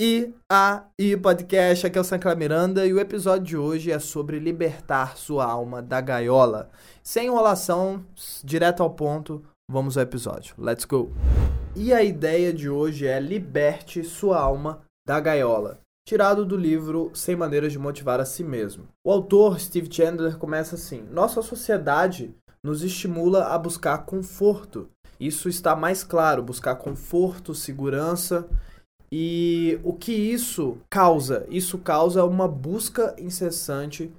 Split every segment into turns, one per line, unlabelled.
E aí, podcast, aqui é o Sancla Miranda e o episódio de hoje é sobre libertar sua alma da gaiola. Sem enrolação, direto ao ponto, vamos ao episódio. Let's go! E a ideia de hoje é liberte sua alma da gaiola, tirado do livro Sem Maneiras de Motivar a Si Mesmo. O autor, Steve Chandler, começa assim: Nossa sociedade nos estimula a buscar conforto. Isso está mais claro, buscar conforto, segurança e o que isso causa? Isso causa uma busca incessante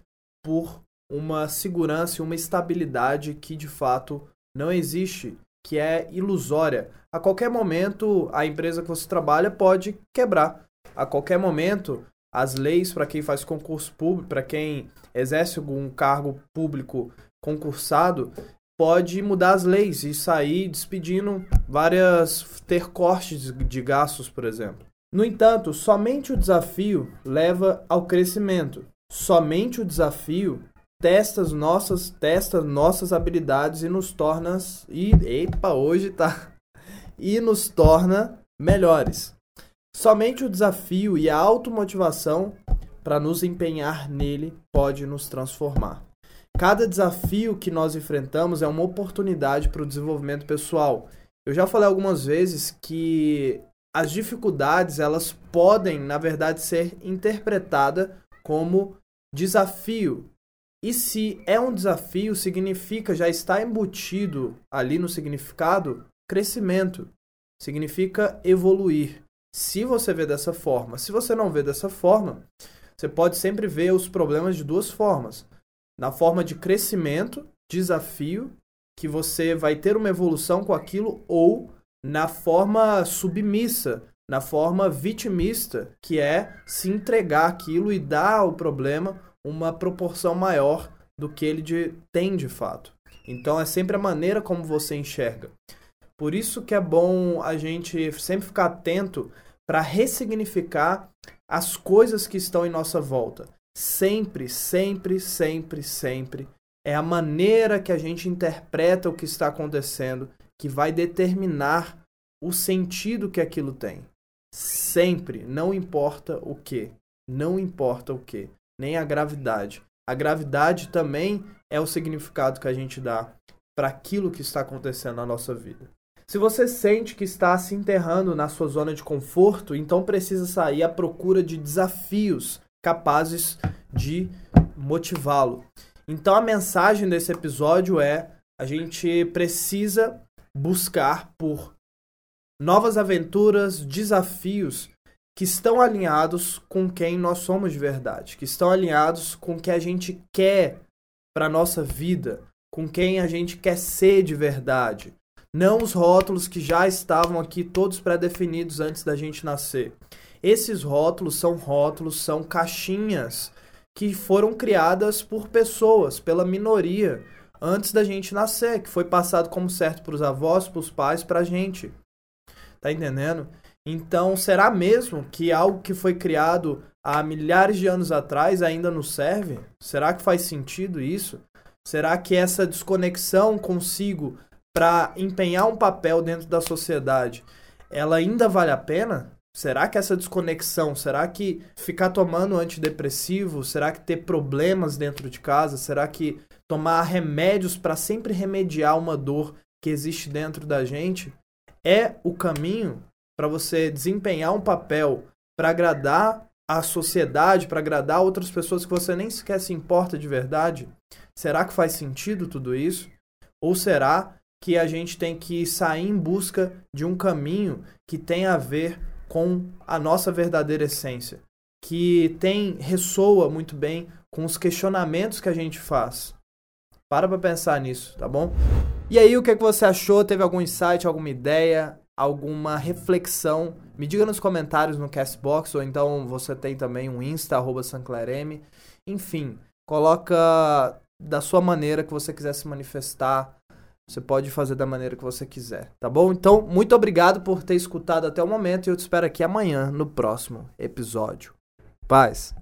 por uma segurança e uma estabilidade que de fato não existe, que é ilusória. A qualquer momento, a empresa que você trabalha pode quebrar. A qualquer momento, as leis para quem faz concurso público, para quem exerce algum cargo público concursado, pode mudar as leis e sair despedindo várias ter cortes de gastos, por exemplo. No entanto, somente o desafio leva ao crescimento. Somente o desafio testa as nossas, testa nossas habilidades e nos torna e epa, hoje tá e nos torna melhores. Somente o desafio e a automotivação para nos empenhar nele pode nos transformar. Cada desafio que nós enfrentamos é uma oportunidade para o desenvolvimento pessoal. Eu já falei algumas vezes que as dificuldades elas podem, na verdade, ser interpretadas como desafio. E se é um desafio, significa já está embutido ali no significado crescimento. Significa evoluir. Se você vê dessa forma, se você não vê dessa forma, você pode sempre ver os problemas de duas formas na forma de crescimento, desafio, que você vai ter uma evolução com aquilo, ou na forma submissa, na forma vitimista, que é se entregar aquilo e dar ao problema uma proporção maior do que ele de, tem de fato. Então é sempre a maneira como você enxerga. Por isso que é bom a gente sempre ficar atento para ressignificar as coisas que estão em nossa volta sempre, sempre, sempre, sempre é a maneira que a gente interpreta o que está acontecendo que vai determinar o sentido que aquilo tem. Sempre, não importa o que, não importa o que, nem a gravidade. A gravidade também é o significado que a gente dá para aquilo que está acontecendo na nossa vida. Se você sente que está se enterrando na sua zona de conforto, então precisa sair à procura de desafios capazes de motivá-lo. Então a mensagem desse episódio é: a gente precisa buscar por novas aventuras, desafios que estão alinhados com quem nós somos de verdade, que estão alinhados com o que a gente quer para nossa vida, com quem a gente quer ser de verdade. Não os rótulos que já estavam aqui todos pré-definidos antes da gente nascer. Esses rótulos são rótulos, são caixinhas que foram criadas por pessoas, pela minoria, antes da gente nascer, que foi passado como certo para os avós, para os pais, para a gente. Tá entendendo? Então, será mesmo que algo que foi criado há milhares de anos atrás ainda nos serve? Será que faz sentido isso? Será que essa desconexão consigo para empenhar um papel dentro da sociedade, ela ainda vale a pena? Será que essa desconexão, será que ficar tomando antidepressivo, será que ter problemas dentro de casa, será que tomar remédios para sempre remediar uma dor que existe dentro da gente é o caminho para você desempenhar um papel para agradar a sociedade, para agradar outras pessoas que você nem sequer se importa de verdade? Será que faz sentido tudo isso? Ou será que a gente tem que sair em busca de um caminho que tem a ver com a nossa verdadeira essência, que tem ressoa muito bem com os questionamentos que a gente faz. Para para pensar nisso, tá bom? E aí, o que, é que você achou? Teve algum insight, alguma ideia, alguma reflexão? Me diga nos comentários no Castbox, ou então você tem também um Insta, arroba. Enfim, coloca da sua maneira que você quiser se manifestar, você pode fazer da maneira que você quiser, tá bom? Então, muito obrigado por ter escutado até o momento e eu te espero aqui amanhã no próximo episódio. Paz!